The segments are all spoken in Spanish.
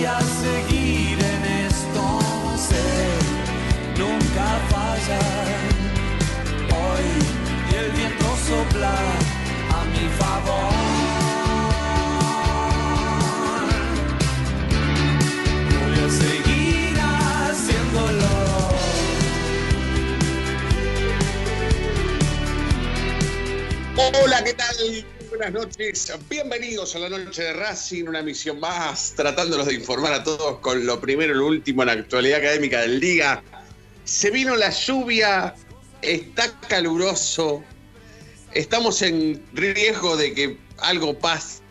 voy a seguir en esto, nunca fallar. Hoy y el viento sopla a mi favor. Voy a seguir haciéndolo. Hola, ¿qué tal? Buenas noches, bienvenidos a la noche de Racing, una misión más, tratándolos de informar a todos con lo primero y lo último en la actualidad académica del día. Se vino la lluvia, está caluroso, estamos en riesgo de que algo pase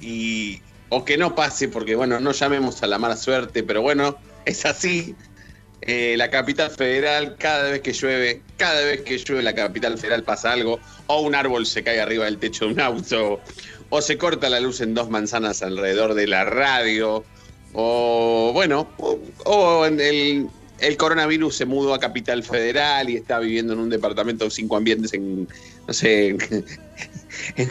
y o que no pase, porque bueno, no llamemos a la mala suerte, pero bueno, es así. Eh, la capital federal, cada vez que llueve, cada vez que llueve la capital federal pasa algo, o un árbol se cae arriba del techo de un auto, o se corta la luz en dos manzanas alrededor de la radio, o bueno, o, en el, el coronavirus se mudó a Capital Federal y está viviendo en un departamento de cinco ambientes en, no sé, en,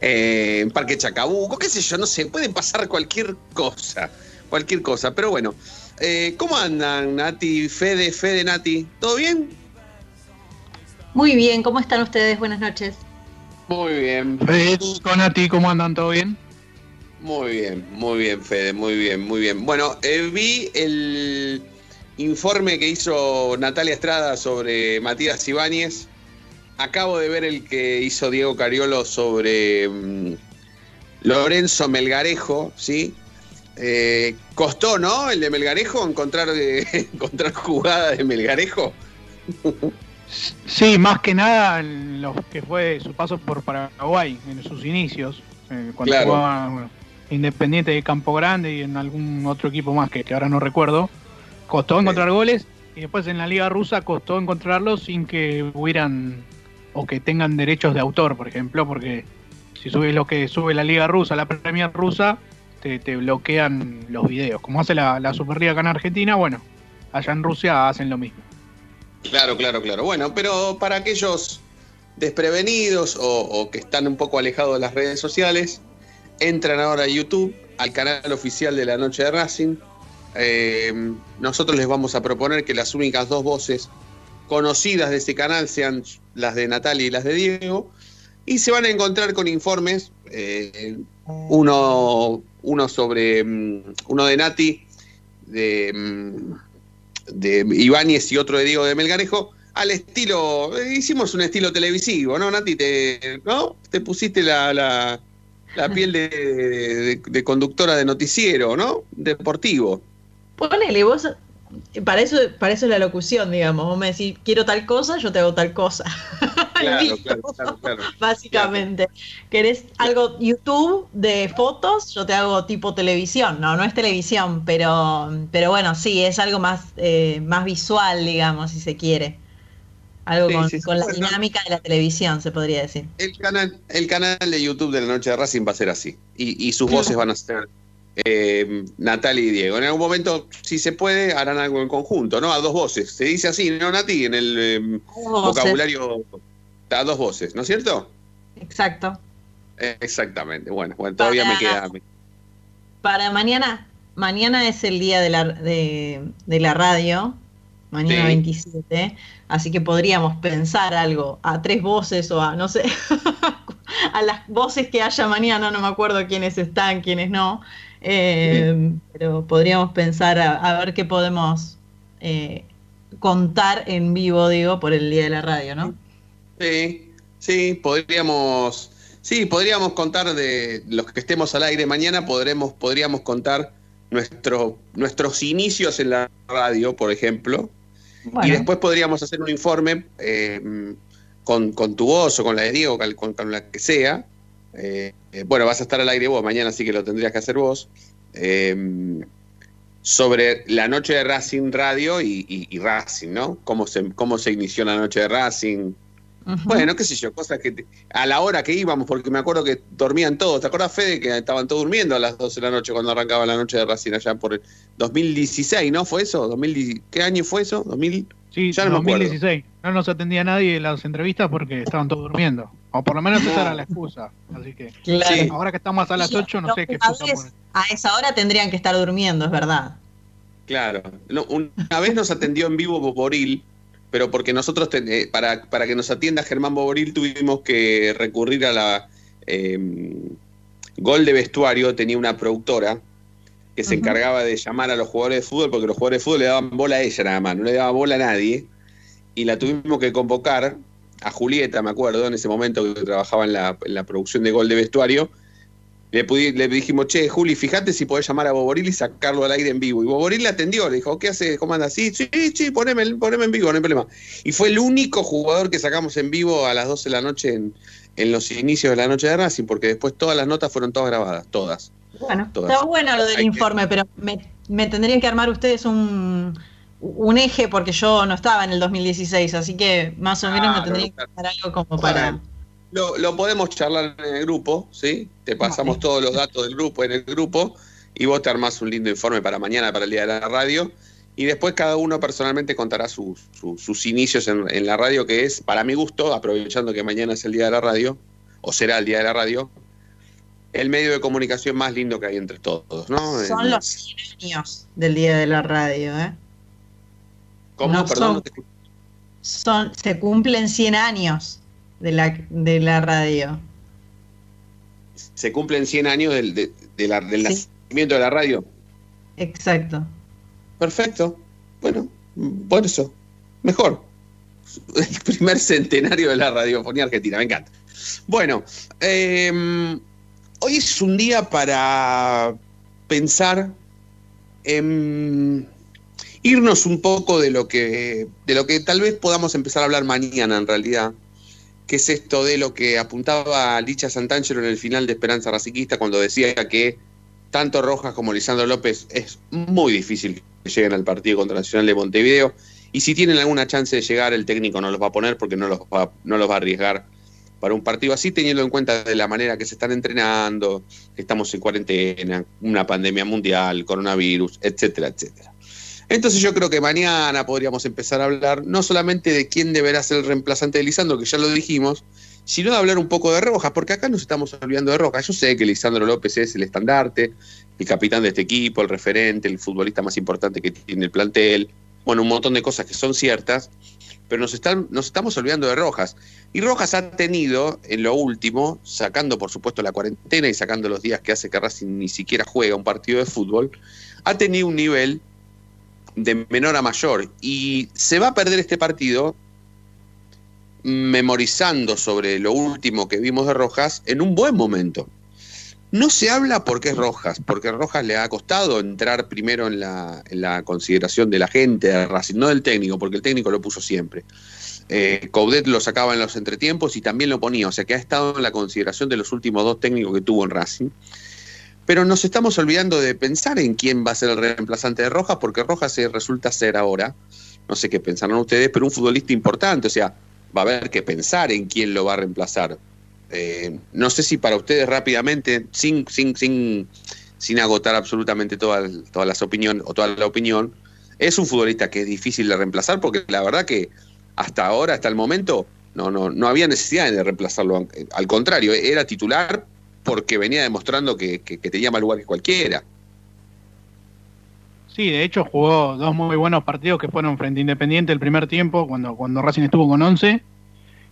en Parque Chacabuco, qué sé yo, no sé, puede pasar cualquier cosa, cualquier cosa, pero bueno. Eh, ¿Cómo andan, Nati, Fede, Fede, Nati? ¿Todo bien? Muy bien, ¿cómo están ustedes? Buenas noches. Muy bien, Federico, Nati, ¿cómo andan? ¿Todo bien? muy bien, muy bien, Fede, muy bien, muy bien. Bueno, eh, vi el informe que hizo Natalia Estrada sobre Matías Ibáñez. Acabo de ver el que hizo Diego Cariolo sobre mm, Lorenzo Melgarejo, ¿sí? Eh, costó, ¿no? El de Melgarejo, encontrar, eh, encontrar jugada de Melgarejo. Sí, más que nada en lo que fue su paso por Paraguay en sus inicios, eh, cuando Claro. jugaba bueno, Independiente de Campo Grande y en algún otro equipo más que, que ahora no recuerdo. Costó Sí. encontrar goles y después en la Liga Rusa costó encontrarlos sin que hubieran o que tengan derechos de autor, por ejemplo, porque si subes lo que sube la Liga Rusa, la Premier Rusa, te, bloquean los videos. Como hace la, la Superliga acá en Argentina, bueno, allá en Rusia hacen lo mismo. Claro, claro, claro. Bueno, pero para aquellos desprevenidos o, o que están un poco alejados de las redes sociales, entran ahora a YouTube, al canal oficial de la Noche de Racing. Eh, nosotros les vamos a proponer que las únicas dos voces conocidas de ese canal sean las de Natalia y las de Diego. Y se van a encontrar con informes, eh, uno, uno sobre mm, uno de Nati, de, mm, de Ibáñez y otro de Diego de Melgarejo, al estilo, eh, hicimos un estilo televisivo, ¿no, Nati? Te, ¿no? te pusiste la, la, la piel de, de- de conductora de noticiero, ¿no? Deportivo. Ponele, vos, para eso, para eso es la locución, digamos. Vos me decís, quiero tal cosa, yo te hago tal cosa. Claro, Listo, claro, claro, claro. Básicamente. ¿Querés algo YouTube de fotos? Yo te hago tipo televisión. No, no es televisión, pero, pero bueno, sí, es algo más, eh, más visual, digamos, si se quiere. Algo Sí, con, sí, sí. con la Bueno. dinámica de la televisión, se podría decir. El canal, el canal de YouTube de la Noche de Racing va a ser así. Y, y sus voces van a ser eh, Natalia y Diego. En algún momento, si se puede, harán algo en conjunto, ¿no? A dos voces. Se dice así, ¿no, Nati? En el eh, vocabulario, a dos voces, ¿no es cierto? Exacto. Eh, Exactamente. Bueno, bueno todavía Para- me queda. Para mañana, mañana es el día de la, de, de la radio, mañana Sí. 27, así que podríamos pensar algo a tres voces o a, no sé, a las voces que haya mañana, no me acuerdo quiénes están, quiénes no, eh, pero podríamos pensar a, a ver qué podemos eh, contar en vivo, digo, por el día de la radio, ¿no? Sí, sí, podríamos, sí, podríamos contar de los que estemos al aire mañana, podremos, podríamos contar nuestro, nuestros inicios en la radio, por ejemplo, Bueno, y después podríamos hacer un informe eh, con, con tu voz o con la de Diego, con, con- con la que sea. Eh, eh, bueno, vas a estar al aire vos, mañana sí que lo tendrías que hacer vos. eh, sobre la noche de Racing Radio y, y- y Racing, ¿no? Cómo se, cómo se inició la noche de Racing. Bueno, qué sé yo, cosas que te- a la hora que íbamos, porque me acuerdo que dormían todos. ¿Te acuerdas, Fede, que estaban todos durmiendo a las 12 de la noche cuando arrancaba la noche de Racing allá por el 2016, ¿no? ¿Fue eso? ¿2010? ¿Qué año fue eso? ¿2000? Sí, Ya no me acuerdo. 2016. No nos atendía nadie en las entrevistas porque estaban todos durmiendo. O por lo menos esa era la excusa. Así que Claro. Sí. ahora que estamos a las 8, no sé qué excusa vez, ponen. A esa hora tendrían que estar durmiendo, es verdad. Claro. No, una vez nos atendió en vivo Boboril, pero porque nosotros, eh, para, para que nos atienda Germán Boboril, tuvimos que recurrir a la eh, Gol de Vestuario, tenía una productora que se encargaba de llamar a los jugadores de fútbol, porque los jugadores de fútbol le daban bola a ella nada más, no le daba bola a nadie, y la tuvimos que convocar a Julieta, me acuerdo, en ese momento que trabajaba en la, en la producción de Gol de Vestuario, le, pudi- le dijimos, che, Juli, fíjate si podés llamar a Boboril y sacarlo al aire en vivo. Y Boboril le atendió, le dijo, ¿qué hace? ¿Cómo anda? Sí, sí, sí, poneme, poneme en vivo, no hay problema. Y fue el único jugador que sacamos en vivo a las 12 de la noche en, en los inicios de la noche de Racing, porque después todas las notas fueron todas grabadas, todas. Bueno, Todas. está bueno lo del Hay que- informe, pero me, me tendrían que armar ustedes un, un eje porque yo no estaba en el 2016, así que más o menos me tendrían que claro. dar algo como para... Lo, lo podemos charlar en el grupo, ¿sí? Te pasamos Vale. todos los datos del grupo en el grupo y vos te armás un lindo informe para mañana, para el día de la radio. Y después cada uno personalmente contará sus, sus- sus inicios en, en la radio, que es, para mi gusto, aprovechando que mañana es el día de la radio, o será el día de la radio, el medio de comunicación más lindo que hay entre todos, ¿no? Son En- los 100 años del Día de la Radio, ¿eh? ¿Cómo? no Perdón, son- no te. Son, se cumplen 100 años de la, de la radio. Se cumplen 100 años del, de- de la- del Sí. nacimiento de la radio. Exacto. Perfecto. Bueno, por eso. Mejor. El primer centenario de la radiofonía argentina, me encanta. Bueno, eh, hoy es un día para pensar en irnos un poco de lo que de lo que tal vez podamos empezar a hablar mañana en realidad, que es esto de lo que apuntaba Licha Santangelo en el final de Esperanza Raciquista cuando decía que tanto Rojas como Lisandro López es muy difícil que lleguen al partido contra Nacional de Montevideo. Y si tienen alguna chance de llegar, el técnico no los va a poner porque no los va, no los va a arriesgar para un partido así, teniendo en cuenta de la manera que se están entrenando, que estamos en cuarentena, una pandemia mundial, coronavirus, etcétera, etcétera. Entonces yo creo que mañana podríamos empezar a hablar no solamente de quién deberá ser el reemplazante de Lisandro, que ya lo dijimos, sino de hablar un poco de Rojas, porque acá nos estamos olvidando de Rojas. Yo sé que Lisandro López es el estandarte, el capitán de este equipo, el referente, el futbolista más importante que tiene el plantel, bueno, un montón de cosas que son ciertas, pero nos, están, nos estamos olvidando de Rojas. Y Rojas ha tenido, en lo último, sacando por supuesto la cuarentena y sacando los días que hace que Racing ni siquiera juega un partido de fútbol, ha tenido un nivel de menor a mayor. Y se va a perder este partido memorizando sobre lo último que vimos de Rojas en un buen momento. No se habla porque es Rojas, porque Rojas le ha costado entrar primero en la, en la consideración de la gente de Racing, no del técnico, porque el técnico lo puso siempre. Eh, Coudet lo sacaba en los entretiempos y también lo ponía, o sea que ha estado en la consideración de los últimos dos técnicos que tuvo en Racing. Pero nos estamos olvidando de pensar en quién va a ser el reemplazante de Rojas, porque Rojas resulta ser ahora, no sé qué pensarán ustedes, pero un futbolista importante, o sea, va a haber que pensar en quién lo va a reemplazar. Eh, no sé si para ustedes rápidamente, sin, sin, sin, sin agotar absolutamente todas, todas las opiniones o toda la opinión, es un futbolista que es difícil de reemplazar porque la verdad que hasta ahora, hasta el momento, no, no, no había necesidad de reemplazarlo. Al contrario, era titular porque venía demostrando que, que, tenía más lugar que cualquiera. Sí, de hecho jugó dos muy buenos partidos que fueron frente a Independiente el primer tiempo, cuando, cuando Racing estuvo con 11,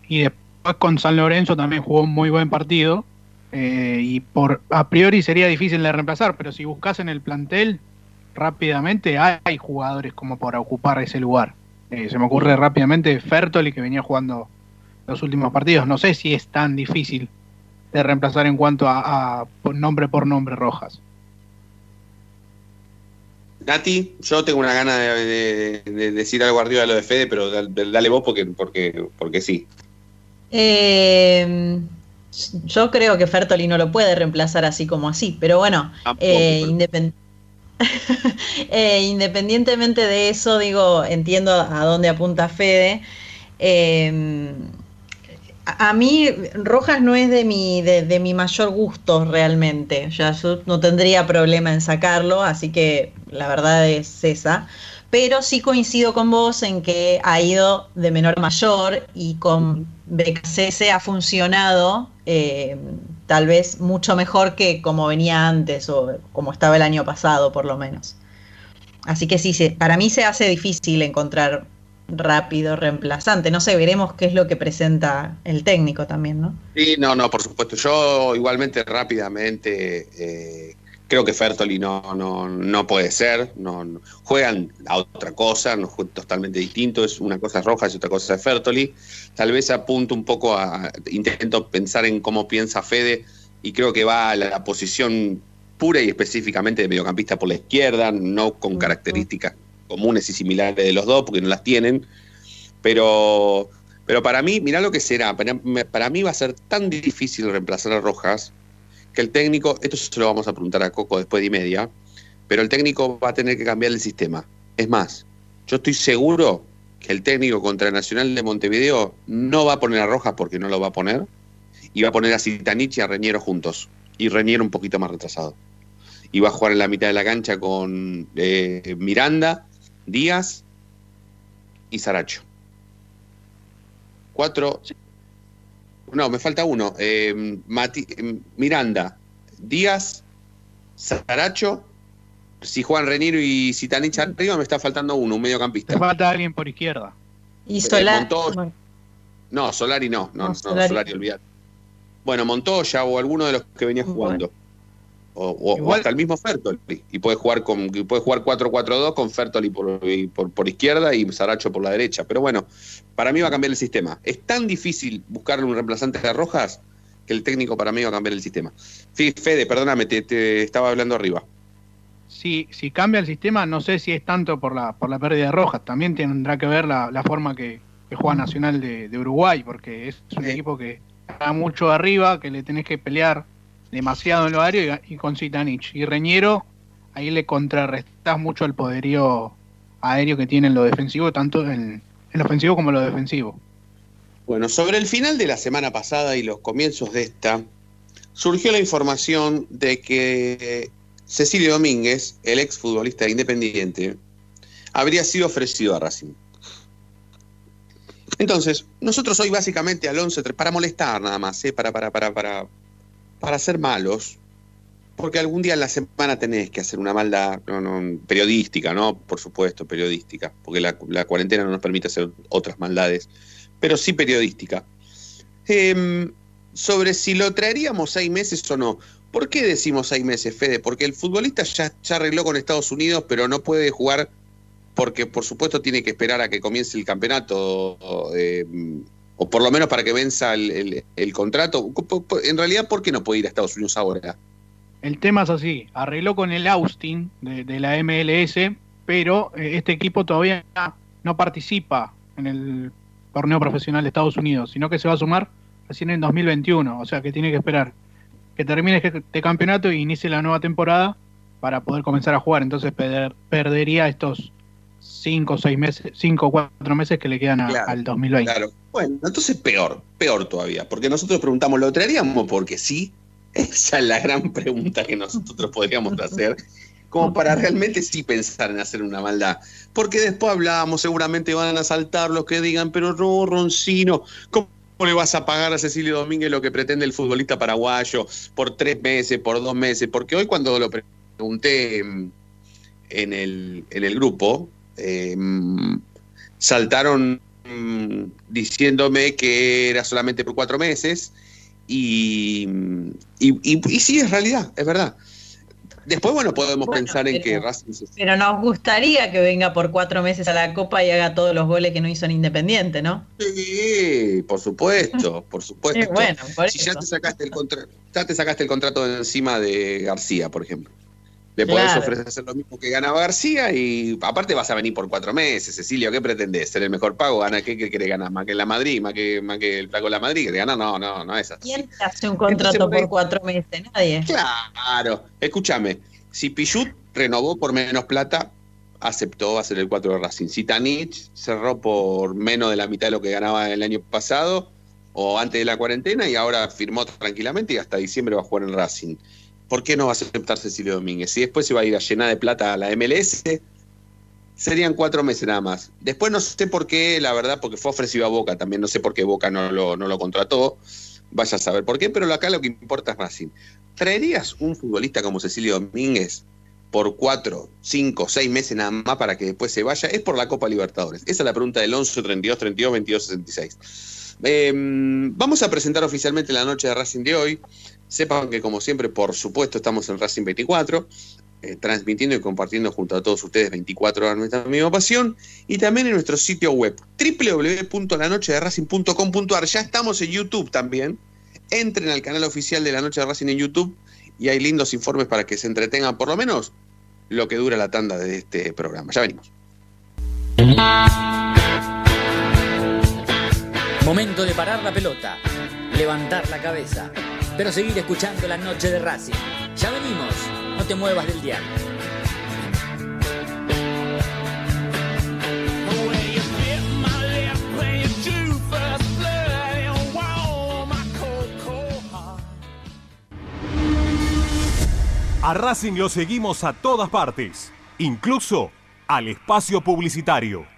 y después con San Lorenzo también jugó un muy buen partido. Eh, y por a priori sería difícil de reemplazar, pero si buscas en el plantel, rápidamente hay jugadores como para ocupar ese lugar. Eh, se me ocurre rápidamente Fertoli que venía jugando los últimos partidos. No sé si es tan difícil de reemplazar en cuanto a, a nombre por nombre Rojas. Nati, yo tengo una gana de, de, de decir algo arriba de lo de Fede, pero dale, dale vos porque, porque, porque sí. Eh, yo creo que Fertoli no lo puede reemplazar así como así, pero bueno, eh, independ eh, independientemente de eso, digo, entiendo a dónde apunta Fede. A mí Rojas no es de mi, de, de, mi mayor gusto realmente. Ya yo no tendría problema en sacarlo, así que la verdad es esa. Pero sí coincido con vos en que ha ido de menor a mayor y con BKC ha funcionado eh, tal vez mucho mejor que como venía antes o como estaba el año pasado por lo menos. Así que sí, para mí se hace difícil encontrar rápido reemplazante. No sé, veremos qué es lo que presenta el técnico también, ¿no? Sí, no, no, por supuesto. Yo igualmente rápidamente eh, creo que Fertoli no, no, no puede ser. No, no, juegan a otra cosa, no juegan totalmente distinto. Es una cosa roja y otra cosa es Fertoli. Tal vez apunto un poco a. Intento pensar en cómo piensa Fede y creo que va a la, la posición pura y específicamente de mediocampista por la izquierda, no con características comunes y similares de los dos, porque no las tienen. Pero, pero para mí, mirá lo que será. Para, para, mí va a ser tan difícil reemplazar a Rojas que el técnico, esto se lo vamos a preguntar a Coco después de media, pero el técnico va a tener que cambiar el sistema. Es más, yo estoy seguro que el técnico contra Nacional de Montevideo no va a poner a Rojas porque no lo va a poner, y va a poner a Citanich y a Reñero juntos, y Reñero un poquito más retrasado. Y va a jugar en la mitad de la cancha con eh, Miranda, Díaz y Saracho. Cuatro. No, me falta uno. Eh, Mati, Miranda, Díaz, Saracho. Si juegan Reniro y Citanich arriba, me está faltando uno, un mediocampista. Me falta alguien por izquierda. Y Solari. Eh, Montoya. No, Solari no. No, no, Solari, Solari olvidate. Bueno, Montoya o alguno de los que venía jugando. Bueno. O, o, o, hasta el mismo Fertoli. Y puede jugar con puede jugar 4-4-2 con Fertoli por, por, por, izquierda y Saracho por la derecha. Pero bueno, para mí va a cambiar el sistema. Es tan difícil buscarle un reemplazante de Rojas que el técnico para mí va a cambiar el sistema. Fede, perdóname, te, te estaba hablando arriba. Si, si cambia el sistema, no sé si es tanto por la, por la pérdida de Rojas. También tendrá que ver la, la forma que, que, juega Nacional de, de Uruguay, porque es un sí. equipo que está mucho arriba, que le tenés que pelear demasiado en lo aéreo y, y con Zitanich. Y Reñero, ahí le contrarrestás mucho el poderío aéreo que tiene en lo defensivo, tanto en, en lo ofensivo como en lo defensivo. Bueno, sobre el final de la semana pasada y los comienzos de esta, surgió la información de que Cecilio Domínguez, el ex futbolista independiente, habría sido ofrecido a Racing. Entonces, nosotros hoy básicamente al 11, para molestar nada más, ¿eh? para, para, para, para, para ser malos, porque algún día en la semana tenés que hacer una maldad no, no, periodística, ¿no? Por supuesto, periodística, porque la, cuarentena no nos permite hacer otras maldades, pero sí periodística. Eh, sobre si lo traeríamos seis meses o no. ¿Por qué decimos seis meses, Fede? Porque el futbolista ya, ya arregló con Estados Unidos, pero no puede jugar porque, por supuesto, tiene que esperar a que comience el campeonato. Eh, o por lo menos para que venza el, el, contrato. En realidad, ¿por qué no puede ir a Estados Unidos ahora? El tema es así, arregló con el Austin de, la MLS, pero eh, este equipo todavía no participa en el torneo profesional de Estados Unidos, sino que se va a sumar recién en 2021, o sea que tiene que esperar que termine este campeonato y inicie la nueva temporada para poder comenzar a jugar, entonces perder, perdería estos cinco o seis meses, cinco o cuatro meses que le quedan a, claro, al 2020. Claro. Bueno, entonces peor, peor todavía, porque nosotros preguntamos, ¿lo traeríamos porque sí? Esa es la gran pregunta que nosotros podríamos hacer, como para realmente sí pensar en hacer una maldad. Porque después hablábamos, seguramente van a saltar los que digan, pero no, Roncino, ¿cómo le vas a pagar a Cecilio Domínguez lo que pretende el futbolista paraguayo por tres meses, por dos meses? Porque hoy cuando lo pregunté en el, en el grupo eh, saltaron mm, diciéndome que era solamente por cuatro meses y, y, y- y sí, es realidad, es verdad. Después, bueno, podemos Bueno, pensar en que Racing se- Pero nos gustaría que venga por cuatro meses a la Copa y haga todos los goles que no hizo en Independiente, ¿no? Sí, por supuesto, por supuesto. Sí, bueno, por si ya te sacaste el contrato, ya te sacaste el contrato de encima de García, por ejemplo. Le podés Claro. ofrecer lo mismo que ganaba García y aparte vas a venir por cuatro meses, Cecilio, ¿qué pretendés? ¿Ser el mejor pago? ¿Gana qué, qué querés ganar? ¿Más que la Madrid? ¿Más que, más que el flaco de la Madrid? ¿Querés ganar? No, no, no es así. ¿Quién te hace un contrato Entonces, por cuatro meses? Nadie. Claro, escúchame, si Pichut renovó por menos plata, aceptó, va a ser el 4 de Racing. Si Tanich cerró por menos de la mitad de lo que ganaba el año pasado o antes de la cuarentena y ahora firmó tranquilamente y hasta diciembre va a jugar en Racing. ¿Por qué no va a aceptar Cecilio Domínguez? Si después se va a ir a llenar de plata a la MLS, serían cuatro meses nada más. Después no sé por qué, la verdad, porque fue ofrecido a Boca también, no sé por qué Boca no lo, no lo contrató, vaya a saber por qué, pero acá lo que importa es Racing. ¿Traerías un futbolista como Cecilio Domínguez por cuatro, cinco, seis meses nada más para que después se vaya? Es por la Copa Libertadores. Esa es la pregunta del 11 32 32 22 66. Eh, vamos a presentar oficialmente la noche de Racing de hoy. Sepan que, como siempre, por supuesto, estamos en Racing 24, eh, transmitiendo y compartiendo junto a todos ustedes 24 horas nuestra misma pasión. Y también en nuestro sitio web, www.lanochederacing.com.ar. Ya estamos en YouTube también. Entren al canal oficial de La Noche de Racing en YouTube y hay lindos informes para que se entretengan por lo menos lo que dura la tanda de este programa. Ya venimos. Momento de parar la pelota, levantar la cabeza, pero seguir escuchando la noche de Racing. Ya venimos, no te muevas del heart. A Racing lo seguimos a todas partes, incluso al espacio publicitario.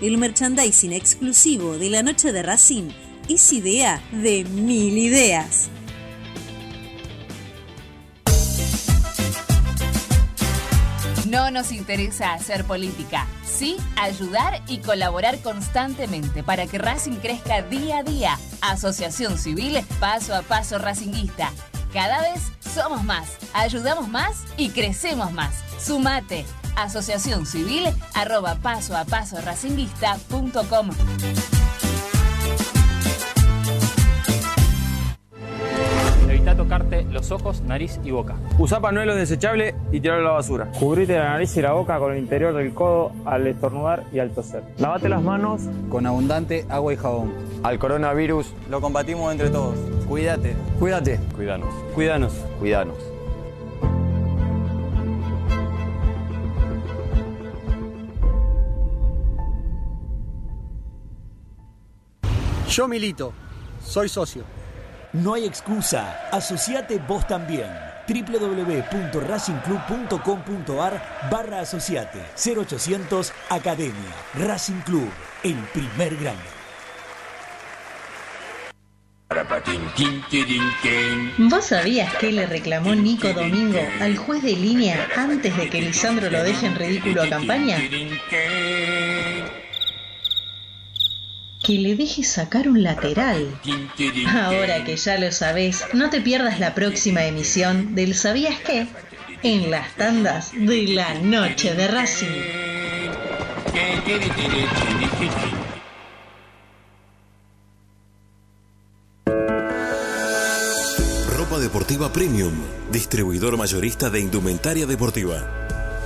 El merchandising exclusivo de la noche de Racing es idea de mil ideas. No nos interesa hacer política, sí ayudar y colaborar constantemente para que Racing crezca día a día. Asociación Civil Paso a Paso Racinguista. Cada vez somos más, ayudamos más y crecemos más. Sumate. Asociación Civil arroba paso a paso racinguista.com. Evita tocarte los ojos, nariz y boca. Usa panuelos desechables y tirarlo a la basura. Cubrite la nariz y la boca con el interior del codo al estornudar y al toser. Lavate las manos con abundante agua y jabón. Al coronavirus Lo combatimos entre todos. Cuídate. Cuídate. Cuidanos. Cuidanos. Cuidanos. Yo milito, soy socio. No hay excusa, asociate vos también www.racingclub.com.ar barra asociate 0800 Academia Racing Club, el primer grande. ¿Vos sabías que le reclamó Nico Domingo al juez de línea antes de que Lisandro lo deje en ridículo a campaña? Que le deje sacar un lateral. Ahora que ya lo sabés, no te pierdas la próxima emisión del ¿Sabías qué? En las tandas de la noche de Racing. Ropa deportiva premium, distribuidor mayorista de indumentaria deportiva.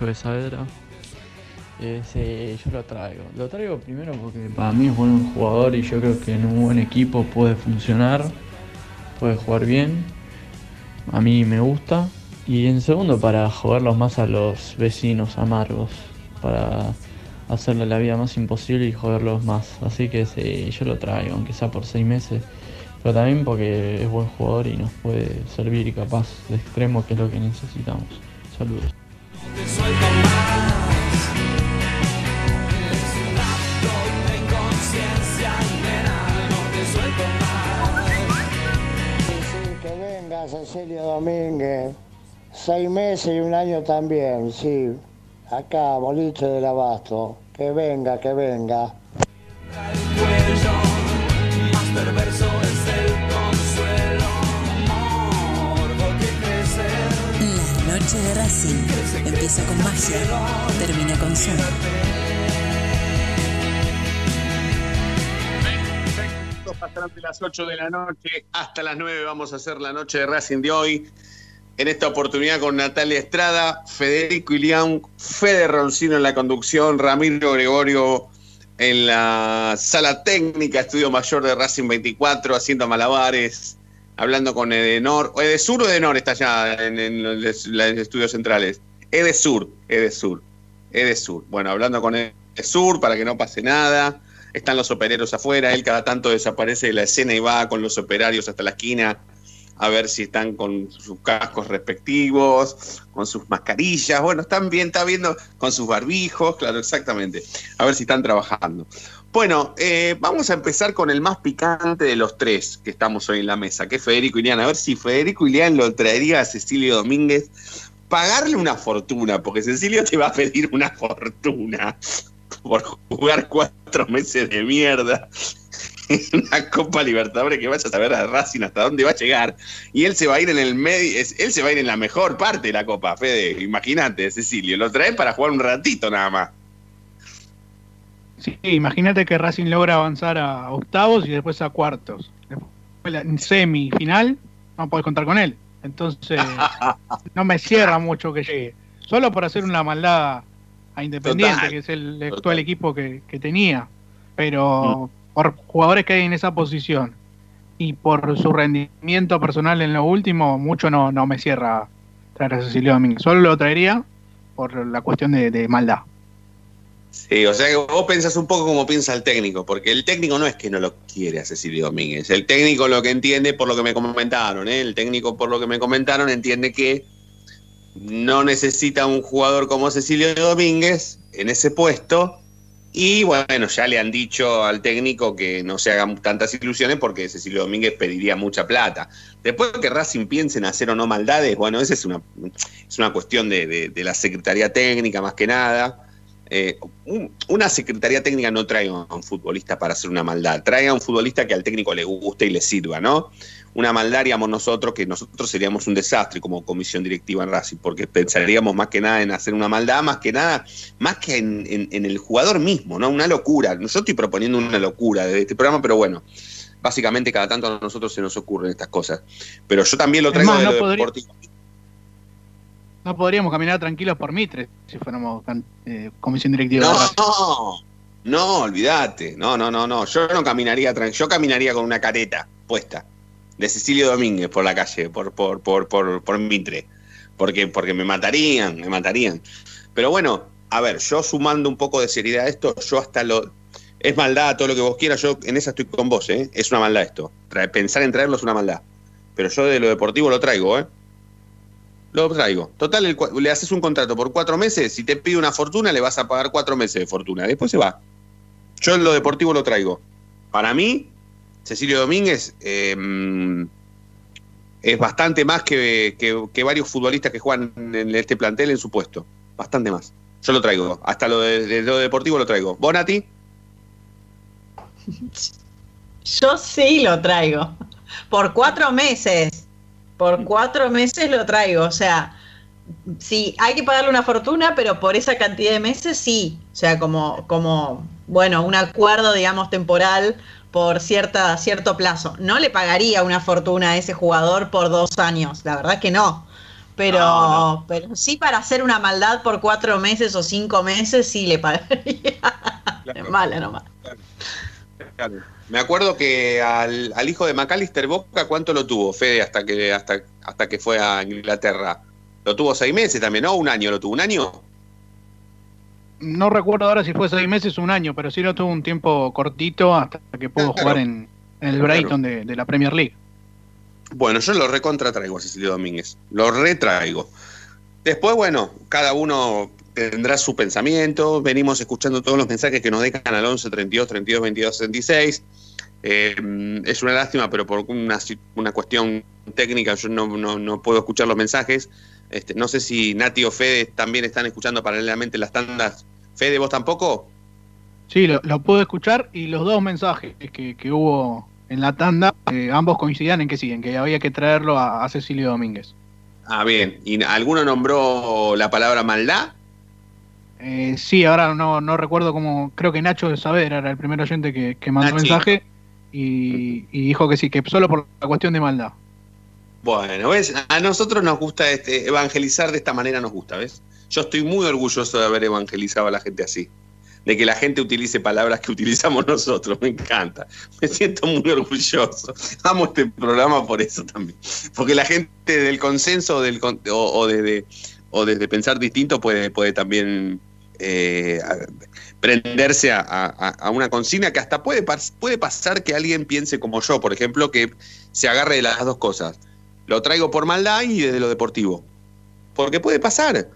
Nacho de Saavedra. Eh, yo lo traigo. Lo traigo primero porque para mí es buen jugador y yo creo que en un buen equipo puede funcionar, puede jugar bien. A mí me gusta. Y en segundo para jugarlos más a los vecinos amargos, para hacerle la vida más imposible y joderlos más. Así que sí, yo lo traigo, aunque sea por seis meses. Pero también porque es buen jugador y nos puede servir y capaz de extremo, que es lo que necesitamos. Saludos. Cecilio Domínguez. Seis meses y un año también, sí. Acá, boliche del abasto. Que venga, que venga. Empieza con magia, termina con. Minutos Pasaron de las 8 de la noche hasta las 9 vamos a hacer la noche de Racing de hoy. En esta oportunidad con Natalia Estrada, Federico Ilián, Fede Roncino en la conducción, Ramiro Gregorio en la sala técnica, estudio mayor de Racing 24, haciendo malabares, hablando con Edenor. ¿O Edesur o Edenor está ya en, en los, los estudios centrales? Edesur, Edesur, Edesur. Bueno, hablando con Edesur para que no pase nada. Están los operarios afuera, él cada tanto desaparece de la escena y va con los operarios hasta la esquina a ver si están con sus cascos respectivos, con sus mascarillas, bueno, están bien, está viendo con sus barbijos, claro, exactamente, a ver si están trabajando. Bueno, eh, vamos a empezar con el más picante de los tres que estamos hoy en la mesa, que es Federico Ilián. A ver si Federico Ilián lo traería a Cecilio Domínguez, pagarle una fortuna, porque Cecilio te va a pedir una fortuna por jugar cuatro meses de mierda una Copa Libertadores que vaya a saber a Racing hasta dónde va a llegar. Y él se va a ir en el medio, él se va a ir en la mejor parte de la Copa, Fede. Imagínate, Cecilio. Lo trae para jugar un ratito nada más. Sí, imagínate que Racing logra avanzar a octavos y después a cuartos. Después en semifinal no podés contar con él. Entonces no me cierra mucho que llegue. Solo por hacer una maldad a Independiente, Total, que es el actual total. equipo que, que tenía. Pero por jugadores que hay en esa posición y por su rendimiento personal en lo último, mucho no, no me cierra traer a Cecilio Domínguez. Solo lo traería por la cuestión de, de maldad. Sí, o sea que vos pensás un poco como piensa el técnico, porque el técnico no es que no lo quiere a Cecilio Domínguez. El técnico lo que entiende, por lo que me comentaron, ¿eh? el técnico por lo que me comentaron, entiende que no necesita un jugador como Cecilio Domínguez en ese puesto. Y bueno, ya le han dicho al técnico que no se hagan tantas ilusiones porque Cecilio Domínguez pediría mucha plata. Después que Racing piense en hacer o no maldades, bueno, esa es una, es una cuestión de, de- de la Secretaría Técnica más que nada. Eh, un- una Secretaría Técnica no trae a un futbolista para hacer una maldad, trae a un futbolista que al técnico le guste y le sirva, ¿no? Una maldad haríamos nosotros, que nosotros seríamos un desastre como comisión directiva en Racing, porque pensaríamos más que nada en hacer una maldad, más que nada, más que en, en- en el jugador mismo, ¿no? Una locura. Yo estoy proponiendo una locura de este programa, pero bueno, básicamente cada tanto a nosotros se nos ocurren estas cosas. Pero yo también lo traigo más, de no lo podría- deportivo. No podríamos caminar tranquilos por Mitre si fuéramos eh, comisión directiva No, no, no, olvídate. No, no, no, no. Yo no caminaría tran- yo caminaría con una careta puesta de Cecilio Domínguez por la calle, por, por, por, por, por Mitre. Porque, porque me matarían, me matarían. Pero bueno, a ver, yo sumando un poco de seriedad a esto, yo hasta lo. Es maldad, todo lo que vos quieras, yo en esa estoy con vos, ¿eh? Es una maldad esto. Pensar en traerlo es una maldad. Pero yo de lo deportivo lo traigo, ¿eh? Lo traigo. Total, el le haces un contrato por cuatro meses, si te pide una fortuna, le vas a pagar cuatro meses de fortuna. Después se va. Yo en lo deportivo lo traigo. Para mí, Cecilio Domínguez mm, es bastante más que, que- varios futbolistas que juegan en este plantel en su puesto. Bastante más. Yo lo traigo. Hasta lo de, de lo deportivo lo traigo. ¿Bonati? Yo sí lo traigo. Por cuatro meses. Por cuatro meses lo traigo. O sea, sí, hay que pagarle una fortuna, pero por esa cantidad de meses sí. O sea, como, como bueno, un acuerdo, digamos, temporal por cierta, cierto plazo. No le pagaría una fortuna a ese jugador por dos años. La verdad que no. Pero, pero sí para hacer una maldad por cuatro meses o cinco meses, sí le pagaría. Es mala nomás. Claro. Me acuerdo que al, al hijo de Macalister Boca, ¿cuánto lo tuvo, Fede, hasta que, hasta, hasta que fue a Inglaterra? Lo tuvo seis meses también, ¿no? Un año, ¿lo tuvo un año? No recuerdo ahora si fue seis meses o un año, pero sí lo tuvo un tiempo cortito hasta que pudo Claro. jugar en, en el Claro. Brighton de, de la Premier League. Bueno, yo lo recontra traigo a Cecilio Domínguez. Lo retraigo. Después, bueno, cada uno tendrá su pensamiento. Venimos escuchando todos los mensajes que nos dejan al 11 32 32 22 66. Eh, es una lástima, pero por una, una cuestión técnica yo no, no- no puedo escuchar los mensajes. Este, no sé si Nati o Fede también están escuchando paralelamente las tandas. Fede, ¿vos tampoco? Sí, lo, lo pude escuchar y los dos mensajes que, que hubo en la tanda, eh, ambos coincidían en que sí, en que había que traerlo a, a Cecilio Domínguez. Ah, bien. ¿Y alguno nombró la palabra maldad? Eh, sí, ahora no, no recuerdo cómo, creo que Nacho de Saavedra era el primer oyente que, que mandó Nachi. mensaje y, y dijo que sí, que solo por la cuestión de maldad. Bueno, ¿ves? A nosotros nos gusta este, evangelizar de esta manera, nos gusta, ¿ves? Yo estoy muy orgulloso de haber evangelizado a la gente así. De que la gente utilice palabras que utilizamos nosotros, me encanta. Me siento muy orgulloso. Amo este programa por eso también. Porque la gente del consenso del, o, o desde, o desde pensar distinto puede, puede también eh, prenderse a, una consigna que hasta puede, puede pasar que alguien piense como yo, por ejemplo, que se agarre de las dos cosas. Lo traigo por maldad y desde lo deportivo. Porque puede pasar.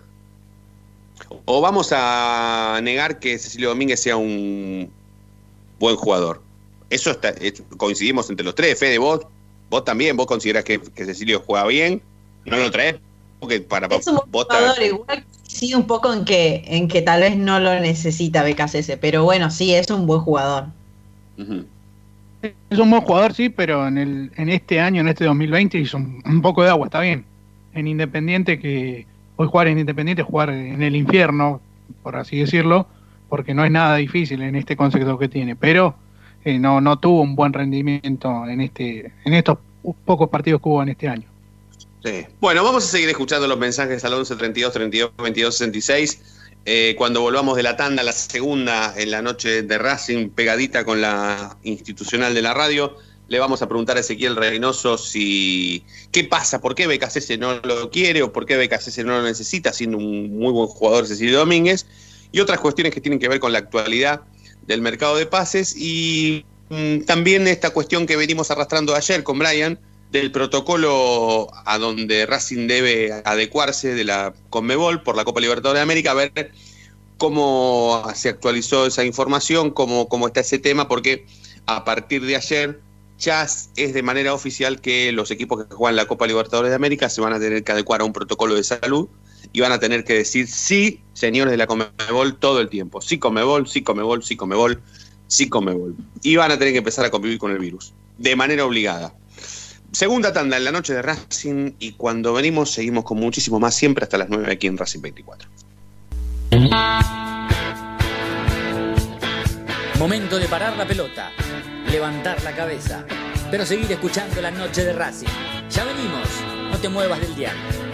O vamos a negar que Cecilio Domínguez sea un buen jugador. Eso está, es- coincidimos entre los tres. Fede, vos, vos también, vos considerás que, que Cecilio juega bien. No lo traes porque para Es un jugador igual sí un poco en que, en que tal vez no lo necesita BKCS, pero bueno, sí es un buen jugador. Es un buen jugador, sí, pero en, el, en este año, en este 2020, hizo un, un poco de agua, está bien. En Independiente, que hoy jugar en Independiente es jugar en el infierno, por así decirlo, porque no es nada difícil en este concepto que tiene, pero eh, no, no tuvo un buen rendimiento en, este, en estos pocos partidos que hubo en este año. Bueno, vamos a seguir escuchando los mensajes al 11 32 32 22 66. Eh, cuando volvamos de la tanda, la segunda en la noche de Racing, pegadita con la institucional de la radio, le vamos a preguntar a Ezequiel Reynoso si qué pasa, por qué BKCS no lo quiere o por qué BKCS no lo necesita, siendo un muy buen jugador Cecilio Domínguez, y otras cuestiones que tienen que ver con la actualidad del mercado de pases y mm, también esta cuestión que venimos arrastrando ayer con Brian del protocolo a donde Racing debe adecuarse de la Conmebol por la Copa Libertadores de América, a ver cómo se actualizó esa información, cómo, cómo está ese tema, porque a partir de ayer ya es de manera oficial que los equipos que juegan la Copa Libertadores de América se van a tener que adecuar a un protocolo de salud y van a tener que decir sí, señores de la Conmebol, todo el tiempo. Sí, Conmebol, sí, Conmebol, sí, Conmebol, sí, Conmebol. Y van a tener que empezar a convivir con el virus, de manera obligada. Segunda tanda en la noche de Racing y cuando venimos seguimos con muchísimo más, siempre hasta las 9 aquí en Racing 24. Momento de parar la pelota. levantar la cabeza, pero seguir escuchando la noche de Racing. Ya venimos, no te muevas del diario.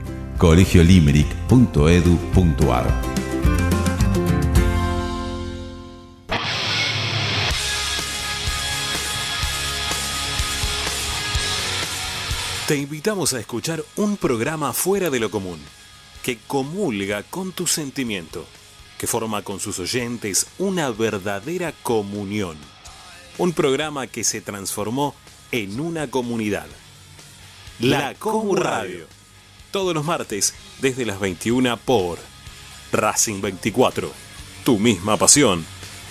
colegiolimerick.edu.ar Te invitamos a escuchar un programa fuera de lo común, que comulga con tu sentimiento, que forma con sus oyentes una verdadera comunión. Un programa que se transformó en una comunidad. La Comu Radio. Todos los martes desde las 21 por Racing 24. Tu misma pasión.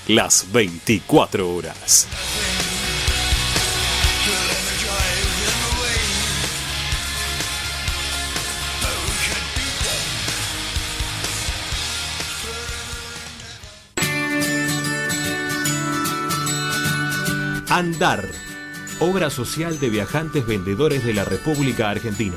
Las 24 horas. Andar, obra social de viajantes vendedores de la República Argentina.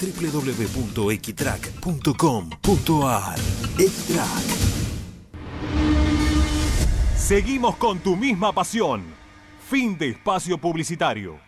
www.equitrack.com.ar Equitrack Seguimos con tu misma pasión. Fin de espacio publicitario.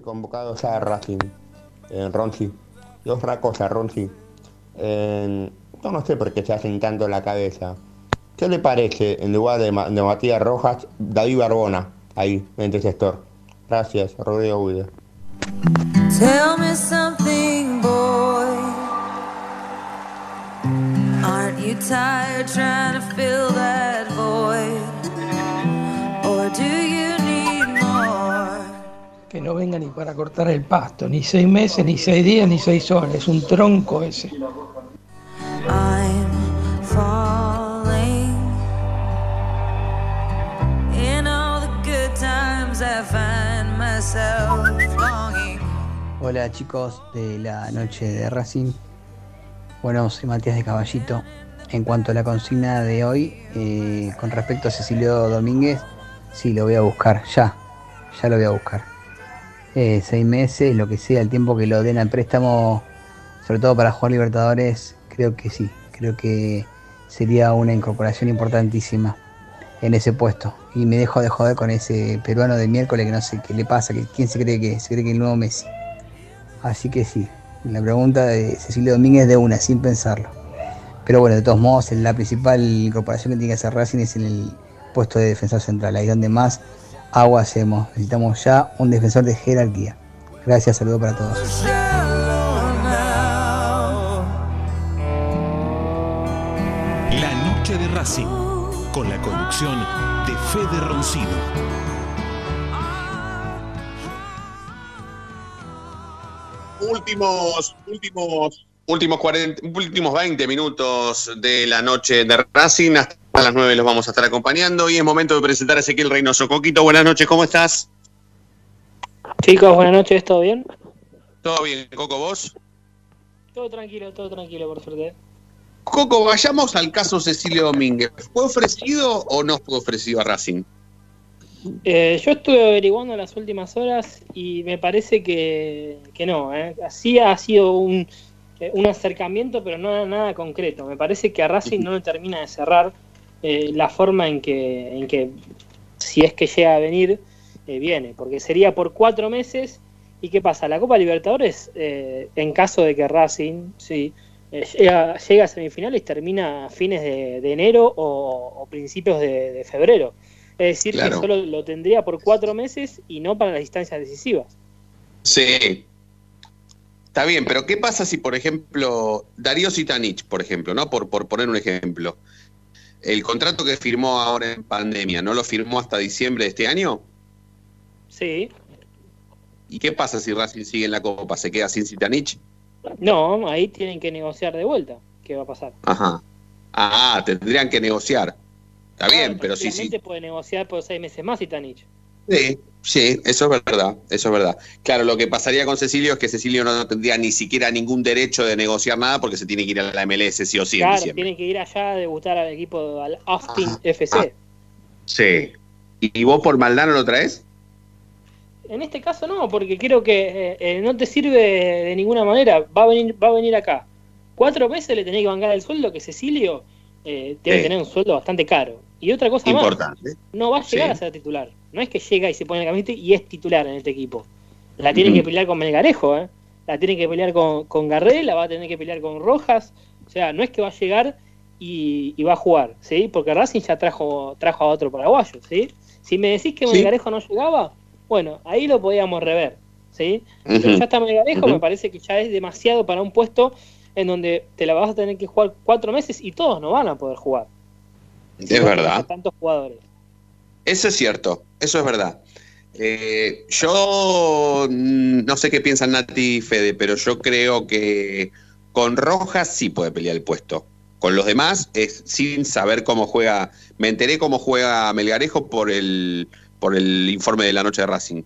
convocados a Racing. En Ronzi. Y otra cosa, Ronzi. No sé por qué se hacen tanto la cabeza. ¿Qué le parece en lugar de, de Matías Rojas, David Barbona? Ahí, mente sector. Gracias, Rodrigo Guido. Tell me something, boy. Aren't you tired trying to fill that Que no venga ni para cortar el pasto, ni seis meses, ni seis días, ni seis horas. Es un tronco ese. I'm falling. In all the good times, I find myself longing. Hola chicos de la noche de Racing. Bueno, soy Matías de Caballito. En cuanto a la consigna de hoy, eh, con respecto a Cecilio Domínguez, sí, lo voy a buscar, ya, ya lo voy a buscar. Eh, seis meses, lo que sea, el tiempo que lo den al préstamo, sobre todo para jugar Libertadores, creo que sí, creo que sería una incorporación importantísima en ese puesto. Y me dejo de joder con ese peruano de miércoles que no sé qué le pasa, que quién se cree que se cree que el nuevo Messi. Así que sí, la pregunta de Cecilio Domínguez de una, sin pensarlo. Pero bueno, de todos modos, la principal incorporación que tiene que hacer Racing es en el puesto de defensor central, ahí donde más agua hacemos. Necesitamos ya un defensor de jerarquía. Gracias, saludo para todos. La noche de Racing, con la conducción de Fede Roncino. Últimos, últimos, últimos, 40, últimos 20 minutos de la noche de Racing. Hasta las 9 los vamos a estar acompañando y es momento de presentar a Ezequiel Reynoso. Coquito, buenas noches, ¿cómo estás? Chicos, buenas noches, ¿todo bien? ¿Todo bien, Coco, vos? Todo tranquilo, todo tranquilo, por suerte. Coco, vayamos al caso Cecilio Domínguez. ¿Fue ofrecido o no fue ofrecido a Racing? Eh, yo estuve averiguando en las últimas horas y me parece que, que no. ¿eh? Sí ha sido un, eh, un acercamiento, pero no nada concreto. Me parece que a Racing no le termina de cerrar eh, la forma en que, en que, si es que llega a venir, eh, viene. Porque sería por cuatro meses. ¿Y qué pasa? La Copa Libertadores, eh, en caso de que Racing sí, llega, llega a semifinales, termina a fines de, de enero o, o principios de, de febrero. Es decir, Claro. que solo lo tendría por cuatro meses y no para las instancias decisivas. Sí. Está bien, pero ¿qué pasa si, por ejemplo, Darío Sitanich, por ejemplo, ¿no? Por, por poner un ejemplo. El contrato que firmó ahora en pandemia, ¿no lo firmó hasta diciembre de este año? Sí. ¿Y qué pasa si Racing sigue en la Copa? ¿Se queda sin Sitanich? No, ahí tienen que negociar de vuelta. ¿Qué va a pasar? Ajá. Ah, tendrían que negociar. Está bien, pero sí, sí. Puede negociar por seis meses más Itanich. Sí, sí, eso es verdad, eso es verdad. Claro, lo que pasaría con Cecilio es que Cecilio no tendría ni siquiera ningún derecho de negociar nada porque se tiene que ir a la MLS sí o sí claro, tienen que ir allá a debutar al equipo, al Austin Ah, FC. Sí. ¿Y vos por maldad no lo traes? En este caso no, porque creo que eh, eh, no te sirve de ninguna manera. Va a venir, va a venir acá. Cuatro meses le tenés que bancar el sueldo que Cecilio eh, debe tener un sueldo bastante caro. Y otra cosa más, Importante. no va a llegar Sí. a ser titular. No es que llega y se pone en la camiseta y es titular en este equipo. La tiene que pelear con Melgarejo, ¿eh? La tiene que pelear con, con Garré, la va a tener que pelear con Rojas. O sea, no es que va a llegar y, y va a jugar, ¿sí? Porque Racing ya trajo, trajo a otro paraguayo, ¿sí? Si me decís que Sí. Melgarejo no llegaba, bueno, ahí lo podíamos rever, ¿sí? Pero ya está Melgarejo, me parece que ya es demasiado para un puesto en donde te la vas a tener que jugar cuatro meses y todos no van a poder jugar. Es Si verdad. tantos jugadores. Eso es cierto, eso es verdad. Eh, yo mm, no sé qué piensan Nati y Fede, pero yo creo que con Rojas sí puede pelear el puesto. Con los demás es sin saber cómo juega. Me enteré cómo juega Melgarejo por el por el informe de la noche de Racing.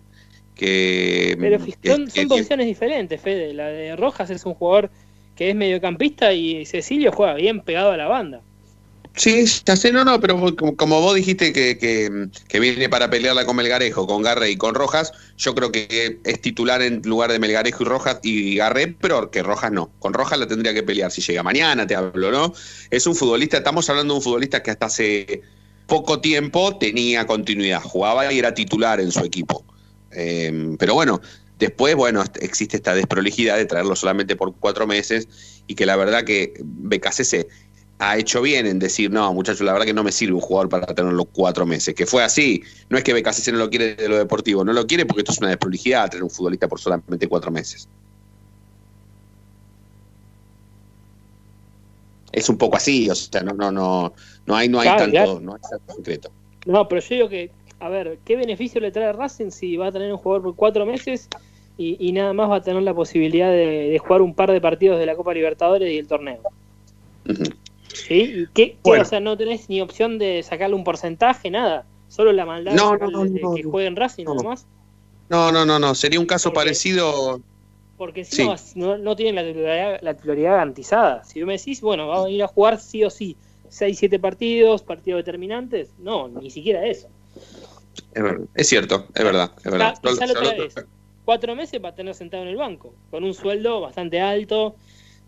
Que, Pero que- son, que- son posiciones diferentes, Fede. La de Rojas es un jugador que es mediocampista y Cecilio juega bien pegado a la banda. Sí, ya sé, no, no, pero como, vos dijiste que, que- que viene para pelearla con Melgarejo, con Garre y con Rojas, yo creo que es titular en lugar de Melgarejo y Rojas y Garre, pero que Rojas no. Con Rojas la tendría que pelear si llega mañana, te hablo, ¿no? Es un futbolista, estamos hablando de un futbolista que hasta hace poco tiempo tenía continuidad, jugaba y era titular en su equipo. Eh, pero bueno, después, bueno, existe esta desprolijidad de traerlo solamente por cuatro meses y que la verdad que BKCC ha hecho bien en decir, no, muchachos, la verdad que no me sirve un jugador para tenerlo cuatro meses. Que fue así. No es que BKCC no lo quiere de lo deportivo, no lo quiere porque esto es una desprolijidad tener un futbolista por solamente cuatro meses. es un poco así, o sea, no, no, no, no hay, no hay Claro, tanto, claro. no hay tanto secreto. No, pero yo digo que, a ver, ¿qué beneficio le trae a Racing si va a tener un jugador por cuatro meses y, y nada más va a tener la posibilidad de, de jugar un par de partidos de la Copa Libertadores y el torneo? ¿Y qué, qué? Bueno. O sea, no tenés ni opción de sacarle un porcentaje, nada. Solo la maldad No, de, no, no, de que no. juegue en Racing, nada más. No, no, no, no, sería un caso parecido. Porque si Sí. no, tienen la titularidad, la titularidad garantizada. Si me decís, bueno, vamos a ir a jugar sí o sí 6, 7 partidos, partidos determinantes, no, ni siquiera eso. Es, cierto, es verdad, es verdad. Lo- lo- traes. Cuatro meses para tener sentado en el banco, con un sueldo bastante alto.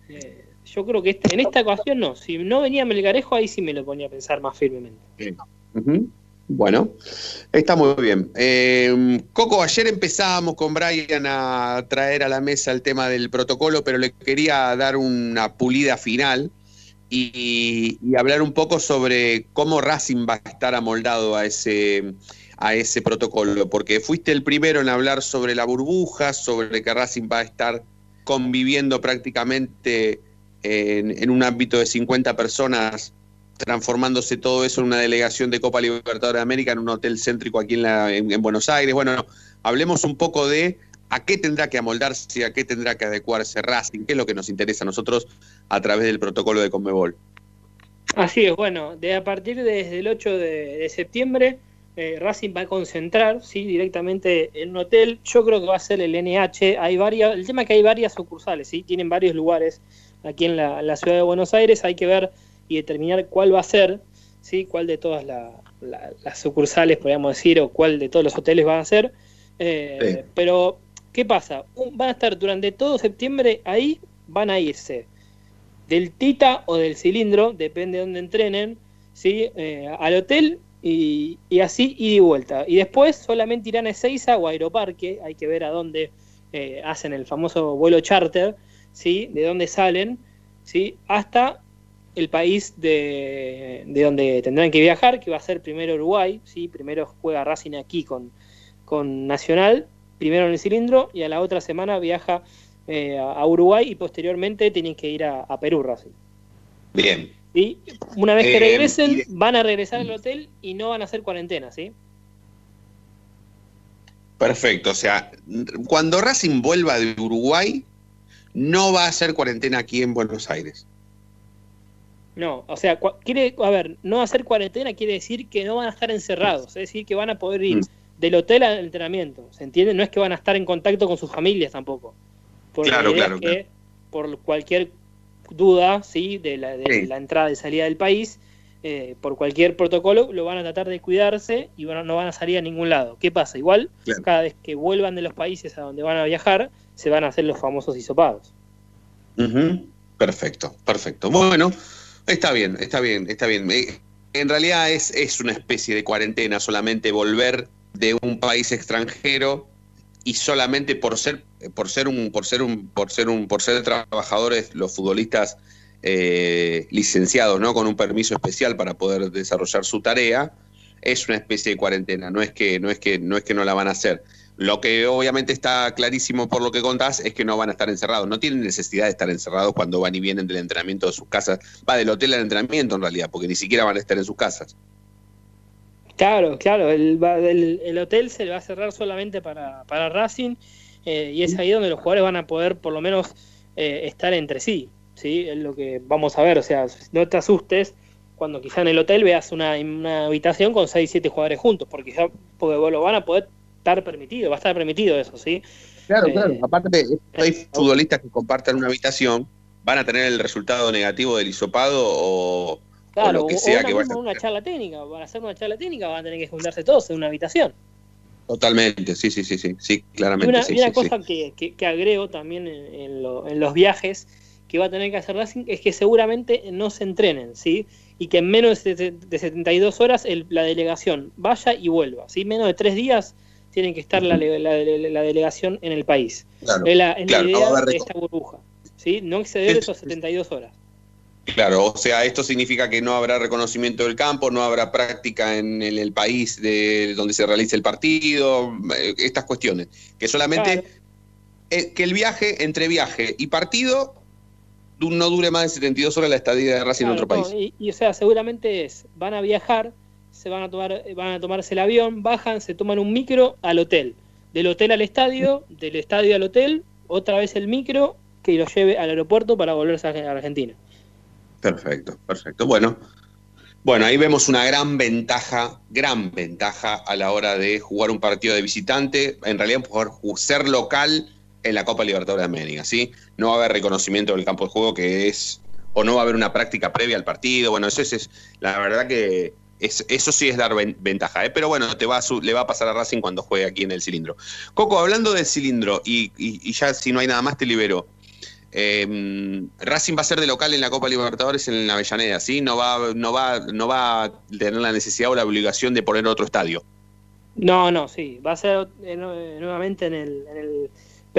Eh, yo creo que este- en esta ocasión no. Si no venía Melgarejo, ahí sí me lo ponía a pensar más firmemente. Bueno, está muy bien. Eh, Coco, ayer empezábamos con Brian a traer a la mesa el tema del protocolo, pero le quería dar una pulida final y, y hablar un poco sobre cómo Racing va a estar amoldado a ese, a ese protocolo, porque fuiste el primero en hablar sobre la burbuja, sobre que Racing va a estar conviviendo prácticamente en, un ámbito de 50 personas transformándose todo eso en una delegación de Copa Libertadores de América en un hotel céntrico aquí en, la- en- en Buenos Aires. Bueno, hablemos un poco de a qué tendrá que amoldarse, a qué tendrá que adecuarse Racing, qué es lo que nos interesa a nosotros a través del protocolo de Conmebol. Así es, bueno, de a partir de- desde el 8 de, de septiembre, eh, Racing va a concentrar ¿sí? directamente en un hotel. Yo creo que va a ser el NH. Hay varias, el tema es que hay varias sucursales, ¿sí? tienen varios lugares aquí en la, la ciudad de Buenos Aires. Hay que ver y determinar cuál va a ser, ¿sí? cuál de todas la- la- las sucursales, podríamos decir, o cuál de todos los hoteles van a ser. Eh, Sí. Pero, ¿qué pasa? Un- van a estar durante todo septiembre ahí, van a irse del Tita o del cilindro, depende de dónde entrenen, ¿sí? Eh, al hotel y, y así ida y vuelta. Y después solamente irán a Ezeiza o a Aeroparque, hay que ver a dónde eh, hacen el famoso vuelo charter, ¿sí? de dónde salen, ¿sí? hasta el país de, de donde tendrán que viajar, que va a ser primero Uruguay, ¿sí? primero juega Racing aquí con, con Nacional, primero en el cilindro, y a la otra semana viaja eh, a Uruguay y posteriormente tienen que ir a, a Perú Racing. Bien. Y una vez que Eh, regresen, van a regresar al hotel y no van a hacer cuarentena, ¿sí? Perfecto, o sea, cuando Racing vuelva de Uruguay, no va a hacer cuarentena aquí en Buenos Aires. No, o sea, quiere, a ver, no hacer cuarentena quiere decir que no van a estar encerrados, es decir, que van a poder ir Mm. del hotel al entrenamiento, ¿se entiende? No es que van a estar en contacto con sus familias tampoco. Porque Claro, claro, es que por cualquier duda, ¿sí? De la, de Sí. la entrada y salida del país, eh, por cualquier protocolo, lo van a tratar de cuidarse y bueno, no van a salir a ningún lado. ¿Qué pasa? Igual, Claro. cada vez que vuelvan de los países a donde van a viajar, se van a hacer los famosos hisopados. Perfecto, perfecto. Bueno, está bien, está bien, está bien. Eh, En realidad es, es una especie de cuarentena, solamente volver de un país extranjero y solamente por ser, por ser un, por ser un, por ser un, por ser trabajadores, los futbolistas eh, licenciados, ¿no? Con un permiso especial para poder desarrollar su tarea, es una especie de cuarentena, no es que, no es que, no es que no la van a hacer. Lo que obviamente está clarísimo por lo que contás es que no van a estar encerrados. No tienen necesidad de estar encerrados cuando van y vienen del entrenamiento de sus casas. Va del hotel al entrenamiento en realidad, porque ni siquiera van a estar en sus casas. Claro, claro, el, hotel se va a cerrar solamente para, para Racing eh, y es ahí donde los jugadores van a poder por lo menos eh, estar entre sí, ¿sí? Es lo que vamos a ver, o sea, no te asustes cuando quizá en el hotel veas una, una habitación con 6, 7 jugadores juntos, porque ya porque lo van a poder estar permitido, va a estar permitido eso, ¿sí? Claro, Eh, claro. Aparte, hay futbolistas que compartan una habitación, van a tener el resultado negativo del hisopado o, lo que o- sea que una, vaya. una charla técnica, para hacer una charla técnica van a tener que juntarse todos en una habitación. Totalmente, sí, sí, sí, sí, sí, Y claramente. una, sí, y una sí, sí. cosa Que, que- que agrego también en, en lo- en los viajes que va a tener que hacer Racing es que seguramente no se entrenen, ¿sí? Y que en menos de, sete- de 72 horas el- la delegación vaya y vuelva, ¿sí? Menos de tres días tienen que estar la, la- la- la delegación en el país. Claro, es la, es claro, idea de esta burbuja, ¿sí? No exceder esas 72 horas. Claro, o sea, esto significa que no habrá reconocimiento del campo, no habrá práctica en el, el país de donde se realice el partido, eh, estas cuestiones. Que solamente Claro. eh, que el viaje, entre viaje y partido, no dure más de 72 horas la estadía de Racing en otro no, país. y, y, o sea, seguramente es, van a viajar, se van a tomar, van a tomarse el avión, bajan, se toman un micro al hotel, del hotel al estadio, del estadio al hotel, otra vez el micro que lo lleve al aeropuerto para volverse a Argentina. Perfecto, perfecto. Bueno, bueno, ahí vemos una gran ventaja, gran ventaja a la hora de jugar un partido de visitante, en realidad poder ser local en la Copa Libertadores de América, ¿sí? No va a haber reconocimiento del campo de juego que es, o no va a haber una práctica previa al partido, bueno, eso es, es- la verdad que es- eso sí es dar ven- ventaja, ¿eh? pero bueno, te va a le va a pasar a Racing cuando juegue aquí en el cilindro. Coco, hablando del cilindro, y, y- y ya si no hay nada más te libero. Eh, Racing va a ser de local en la Copa Libertadores en la Avellaneda, ¿sí? No va, no va, no va a tener la necesidad o la obligación de poner otro estadio. No, no, sí, va a ser eh, nu- nuevamente en el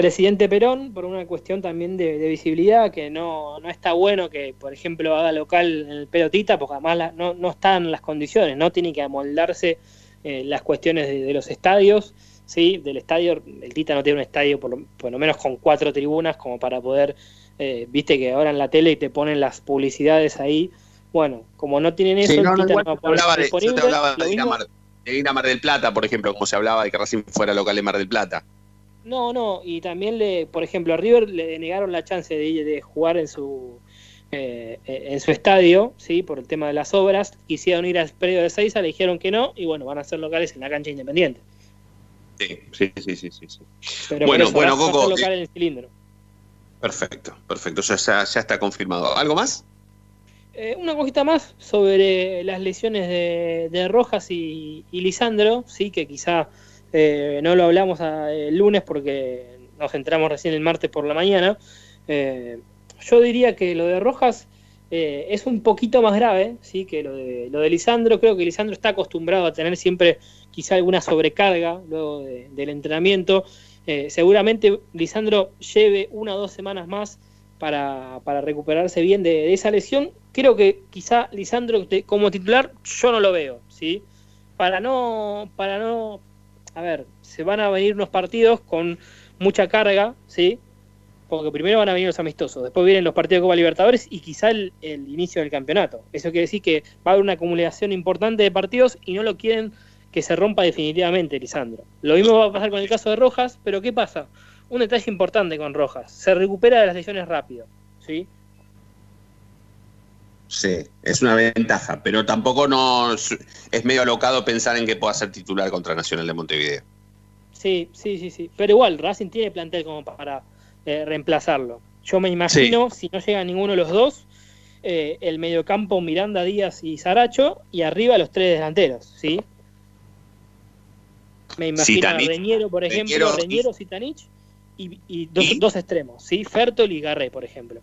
presidente Perón por una cuestión también de, de visibilidad, que no, no está bueno que, por ejemplo, haga local en el pelotita, porque además la- no, no están las condiciones, no tiene que amoldarse eh, las cuestiones de, de los estadios, ¿sí? Del estadio, el Tita no tiene un estadio por lo, por lo menos con cuatro tribunas como para poder, eh, viste que ahora en la tele te ponen las publicidades ahí, bueno, como no tienen eso, Sí, el no, Tita no va a yo te hablaba de, yo te disponible, hablaba lo de ir, a Mar, de ir a Mar del Plata, por ejemplo, como se hablaba de que Racing fuera local en Mar del Plata. No, no, y también le, por ejemplo, a River le negaron la chance de, de jugar en su eh, eh, en su estadio, sí, por el tema de las obras. Quisieron ir al predio de Seiza, le dijeron que no, y bueno, van a ser locales en la cancha independiente. Sí, sí, sí, sí, sí. sí. Pero Bueno, eso, bueno, Coco, local en el cilindro. Perfecto, perfecto, ya, ya, ya está confirmado. ¿Algo más? Eh, una cosita más sobre las lesiones de, de Rojas y, y Lisandro, sí, que quizá eh, no lo hablamos a- el lunes porque nos entramos recién el martes por la mañana. Eh, yo diría que lo de Rojas eh, es un poquito más grave, sí, que lo de, lo de Lisandro. Creo que Lisandro está acostumbrado a tener siempre quizá alguna sobrecarga luego de- del entrenamiento. Seguramente Lisandro lleve una o dos semanas más para, para recuperarse bien de, de esa lesión. Creo que quizá Lisandro como titular yo no lo veo, ¿sí? Para no, para no, a ver, se van a venir unos partidos con mucha carga, ¿sí? Porque primero van a venir los amistosos, después vienen los partidos de Copa Libertadores y quizá el, el inicio del campeonato. Eso quiere decir que va a haber una acumulación importante de partidos y no lo quieren que se rompa definitivamente Lisandro. Lo mismo va a pasar con el caso de Rojas, pero ¿qué pasa? Un detalle importante con Rojas, se recupera de las lesiones rápido, ¿sí? Sí, es una ventaja, pero tampoco no es medio alocado pensar en que pueda ser titular contra Nacional de Montevideo. Sí, sí, sí, sí. Pero igual, Racing tiene plantel como para eh, reemplazarlo. Yo me imagino, si no llega ninguno de los dos, eh, el mediocampo Miranda, Díaz y Saracho, y arriba los tres delanteros, ¿sí? Me imagino a Reñero, por ejemplo, Reñero y, y dos, dos extremos, ¿sí? Fertol y Garré, por ejemplo.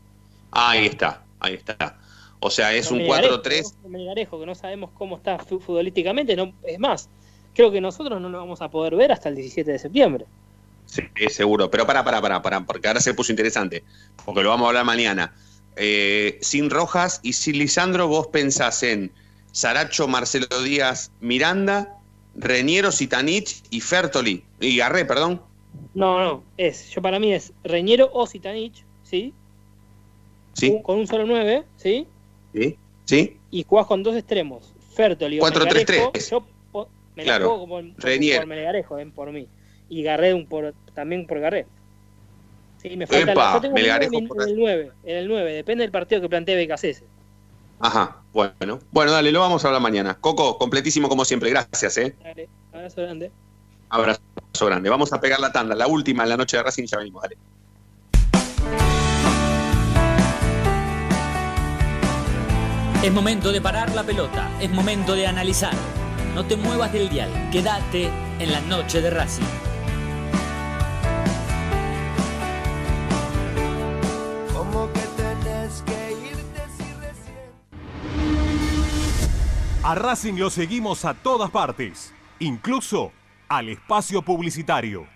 Ahí está, ahí está. O sea, es un Melgarejo, 4-3. ¿no? Con Melgarejo, que no sabemos cómo está fu- futbolísticamente, no, es más, creo que nosotros no lo vamos a poder ver hasta el 17 de septiembre. Sí, seguro. Pero para, para, para, para, porque ahora se puso interesante. Porque lo vamos a hablar mañana. Eh, sin Rojas y sin Lisandro, vos pensás en Saracho, Marcelo Díaz, Miranda, Reñero, Zitanich y Fertoli. Y Garré, perdón. No, no, es, yo para mí es Reñero o Zitanich, ¿sí? Sí. Un- con un solo 9, ¿sí? Sí. ¿Sí? Y jugás con dos extremos, Fertoli o 4-3-3. Melgarejo, yo po- me la Claro. juego como Reñero. por Melgarejo, ven, por mí. Y Garré un por, también por Garré. Sí, me falta Epa, yo tengo Melgarejo en, por- en el 9, en el 9, depende del partido que plantee BKC. Ajá. Bueno. Bueno, dale, lo vamos a hablar mañana. Coco, completísimo como siempre. Gracias, ¿eh? Dale, abrazo grande. Abrazo grande. Vamos a pegar la tanda. La última en la noche de Racing. Ya venimos, dale. Es momento de parar la pelota, es momento de analizar. No te muevas del dial, quédate en la noche de Racing. A Racing lo seguimos a todas partes, incluso al espacio publicitario.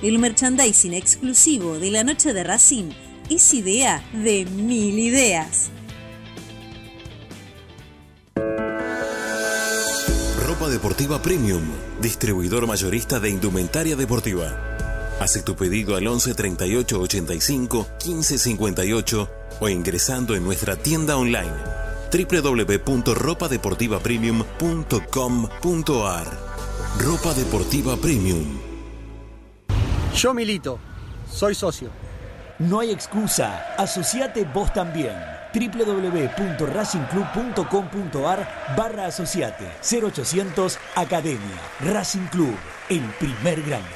El merchandising exclusivo de la noche de Racing es idea de mil ideas. Ropa Deportiva Premium, distribuidor mayorista de indumentaria deportiva. Hace tu pedido al 11 38 85 15 58 o ingresando en nuestra tienda online www.ropadeportivapremium.com.ar Ropa Deportiva Premium. Yo milito, soy socio. No hay excusa, asociate vos también. www.racingclub.com.ar barra asociate 0800 Academia Racing Club, el primer grande.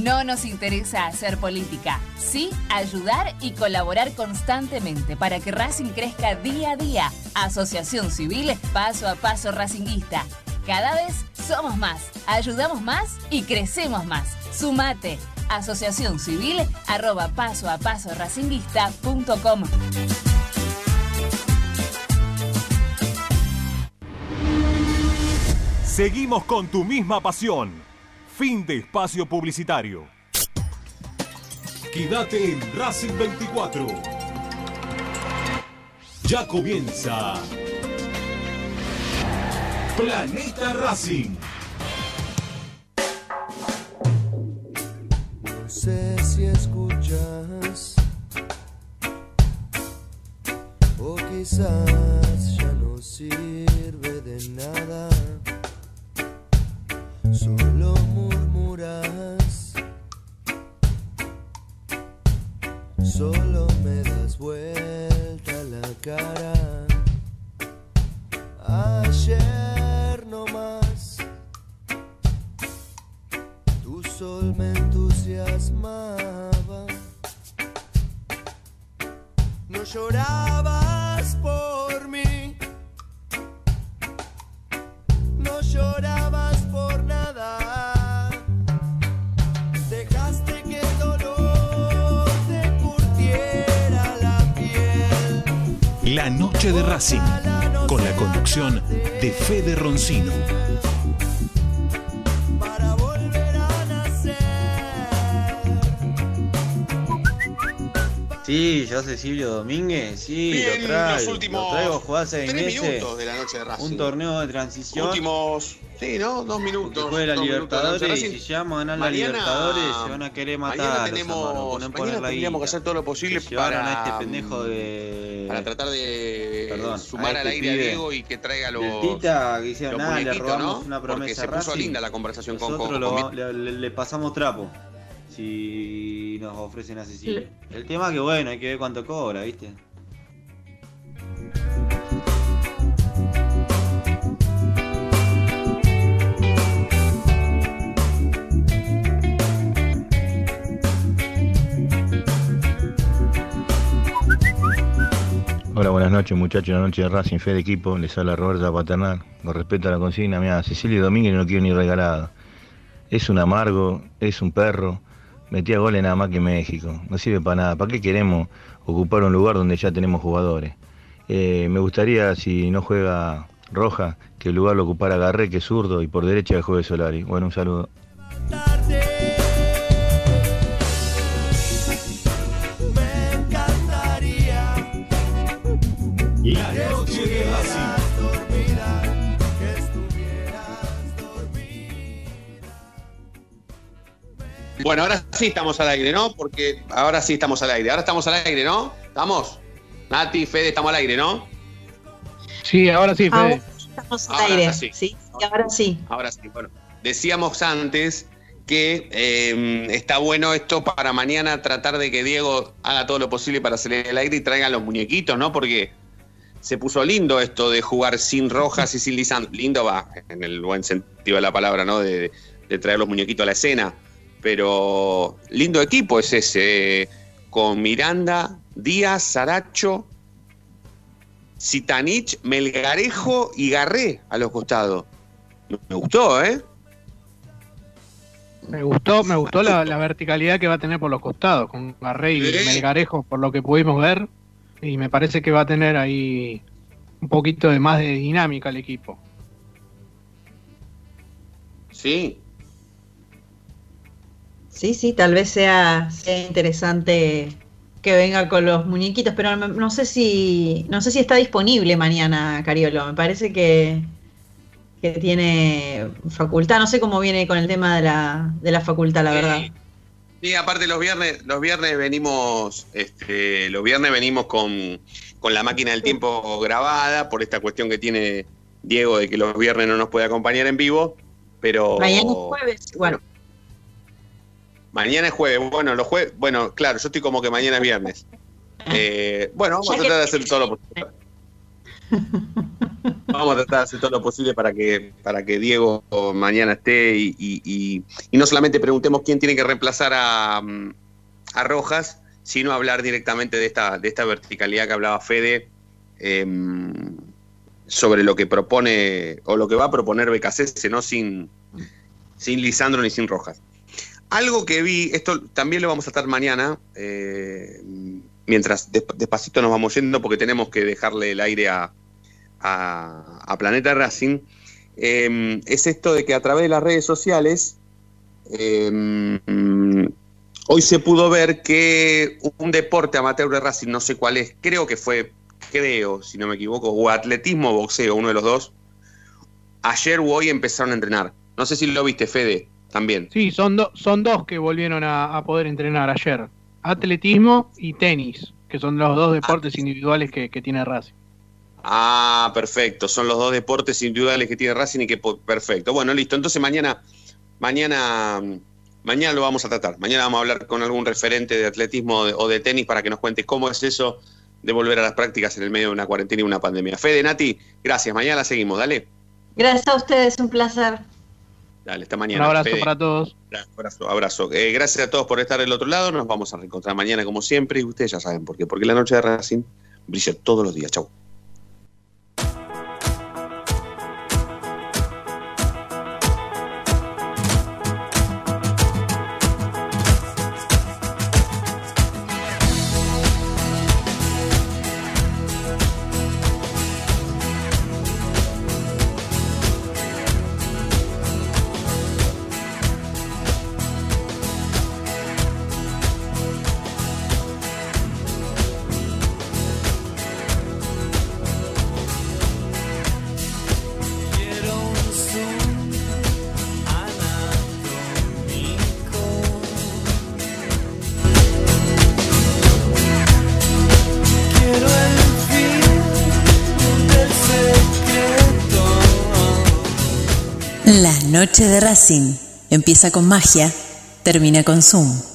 No nos interesa hacer política, sí ayudar y colaborar constantemente para que Racing crezca día a día. Asociación Civil Paso a Paso Racinguista. Cada vez somos más, ayudamos más y crecemos más. Sumate. Asociación Civil arroba paso a paso racinguista.com. Seguimos con tu misma pasión. Fin de espacio publicitario. Quédate en Racing 24. Ya comienza Planeta Racing. No sé si escuchas o quizás Sí, yo Cecilio Domínguez, sí, Bien, lo traigo. los últimos lo traigo tres meses. minutos de la noche de Racing. Un torneo de transición. Últimos, sí, ¿no? Dos minutos. La dos de Libertadores y si llegamos a ganar la Libertadores se van a querer matar. Mañana tenemos, mañana tendríamos que hacer todo lo posible para, a este pendejo de. para tratar de Perdón, sumar a al este aire a Diego y que traiga los, Tita, que hicieron nada, le robamos ¿no? una Porque promesa se a puso Racing. linda la conversación con, Nosotros con, lo con va- le, le- le pasamos trapo si nos ofrecen a Cecilia. El tema que bueno, hay que ver cuánto cobra, ¿viste? Hola, buenas noches muchachos, la noche de Racing, fe de equipo, les habla Roberta Paternal, con respecto a la consigna, mira, Cecilio Domínguez no quiero ni regalado, es un amargo, es un perro, metía goles nada más que en México, no sirve para nada, ¿para qué queremos ocupar un lugar donde ya tenemos jugadores? Eh, me gustaría, si no juega Roja, que el lugar lo ocupara Garré, que es zurdo, y por derecha que juegue Solari. Bueno, un saludo. Me Bueno, ahora sí estamos al aire, ¿no? Porque ahora sí estamos al aire. Ahora estamos al aire, ¿no? ¿Estamos? Nati, Fede, estamos al aire, ¿no? Sí, ahora sí, Fede. Estamos al Ahora aire. sí. Sí, y ahora sí. Ahora sí, bueno. Decíamos antes que eh, está bueno esto para mañana tratar de que Diego haga todo lo posible para salir al aire y traigan los muñequitos, ¿no? Porque se puso lindo esto de jugar sin Rojas y sin Lisandro. Lindo va, en el buen sentido de la palabra, ¿no? De, de traer los muñequitos a la escena. Pero lindo equipo es ese, eh, con Miranda, Díaz, Saracho, Zitanich, Melgarejo y Garré a los costados. Me gustó, ¿eh? Me gustó, me gustó la, la verticalidad que va a tener por los costados, con Garré y. Melgarejo, por lo que pudimos ver. Y me parece que va a tener ahí un poquito de más de dinámica el equipo. Sí. Sí, sí, tal vez sea, sea interesante que venga con los muñequitos, pero no, no sé si no sé si está disponible mañana Cariolo. Me parece que, que tiene facultad. No sé cómo viene con el tema de la, de la facultad, la verdad. Sí, aparte los viernes, los viernes venimos, este, los viernes venimos con, con la máquina del tiempo grabada por esta cuestión que tiene Diego de que los viernes no nos puede acompañar en vivo, pero Mañana es jueves, bueno. Mañana es jueves. Bueno, los jueves, bueno, claro, yo estoy como que mañana es viernes. Eh, bueno, vamos a tratar de hacer todo lo posible. Vamos a tratar de hacer todo lo posible para que, para que Diego mañana esté y, y- y- y no solamente preguntemos quién tiene que reemplazar a, mm, a Rojas, sino hablar directamente de esta, de esta verticalidad que hablaba Fede em, sobre lo que propone o lo que va a proponer BKC, ¿no? Sin, sin Lisandro ni sin Rojas. Algo que vi, esto también lo vamos a tratar mañana, eh, mientras desp- despacito nos vamos yendo porque tenemos que dejarle el aire a, a- a Planeta Racing, eh, es esto de que a través de las redes sociales eh, hoy se pudo ver que un deporte amateur de Racing, no sé cuál es, creo que fue, creo, si no me equivoco, o atletismo o boxeo, uno de los dos, ayer o hoy empezaron a entrenar. No sé si lo viste, Fede, también. Sí, son, do- son dos que volvieron a, a poder entrenar ayer. Atletismo y tenis, que son los dos deportes individuales que, que tiene Racing. Ah, perfecto. Son los dos deportes individuales que tiene Racing y que perfecto. Bueno, listo. Entonces mañana, mañana, mañana lo vamos a tratar. Mañana vamos a hablar con algún referente de atletismo o de, o de tenis para que nos cuente cómo es eso de volver a las prácticas en el medio de una cuarentena y una pandemia. Fede, Nati, gracias. Mañana la seguimos. Dale. Gracias a ustedes, un placer. Dale, hasta Un mañana. abrazo Fede. para todos. Abrazo, abrazo. Eh, gracias a todos por estar del otro lado. Nos vamos a reencontrar mañana como siempre y ustedes ya saben por qué. Porque la noche de Racing brilla todos los días. Chau. Noche de Racing empieza con magia, termina con Zoom.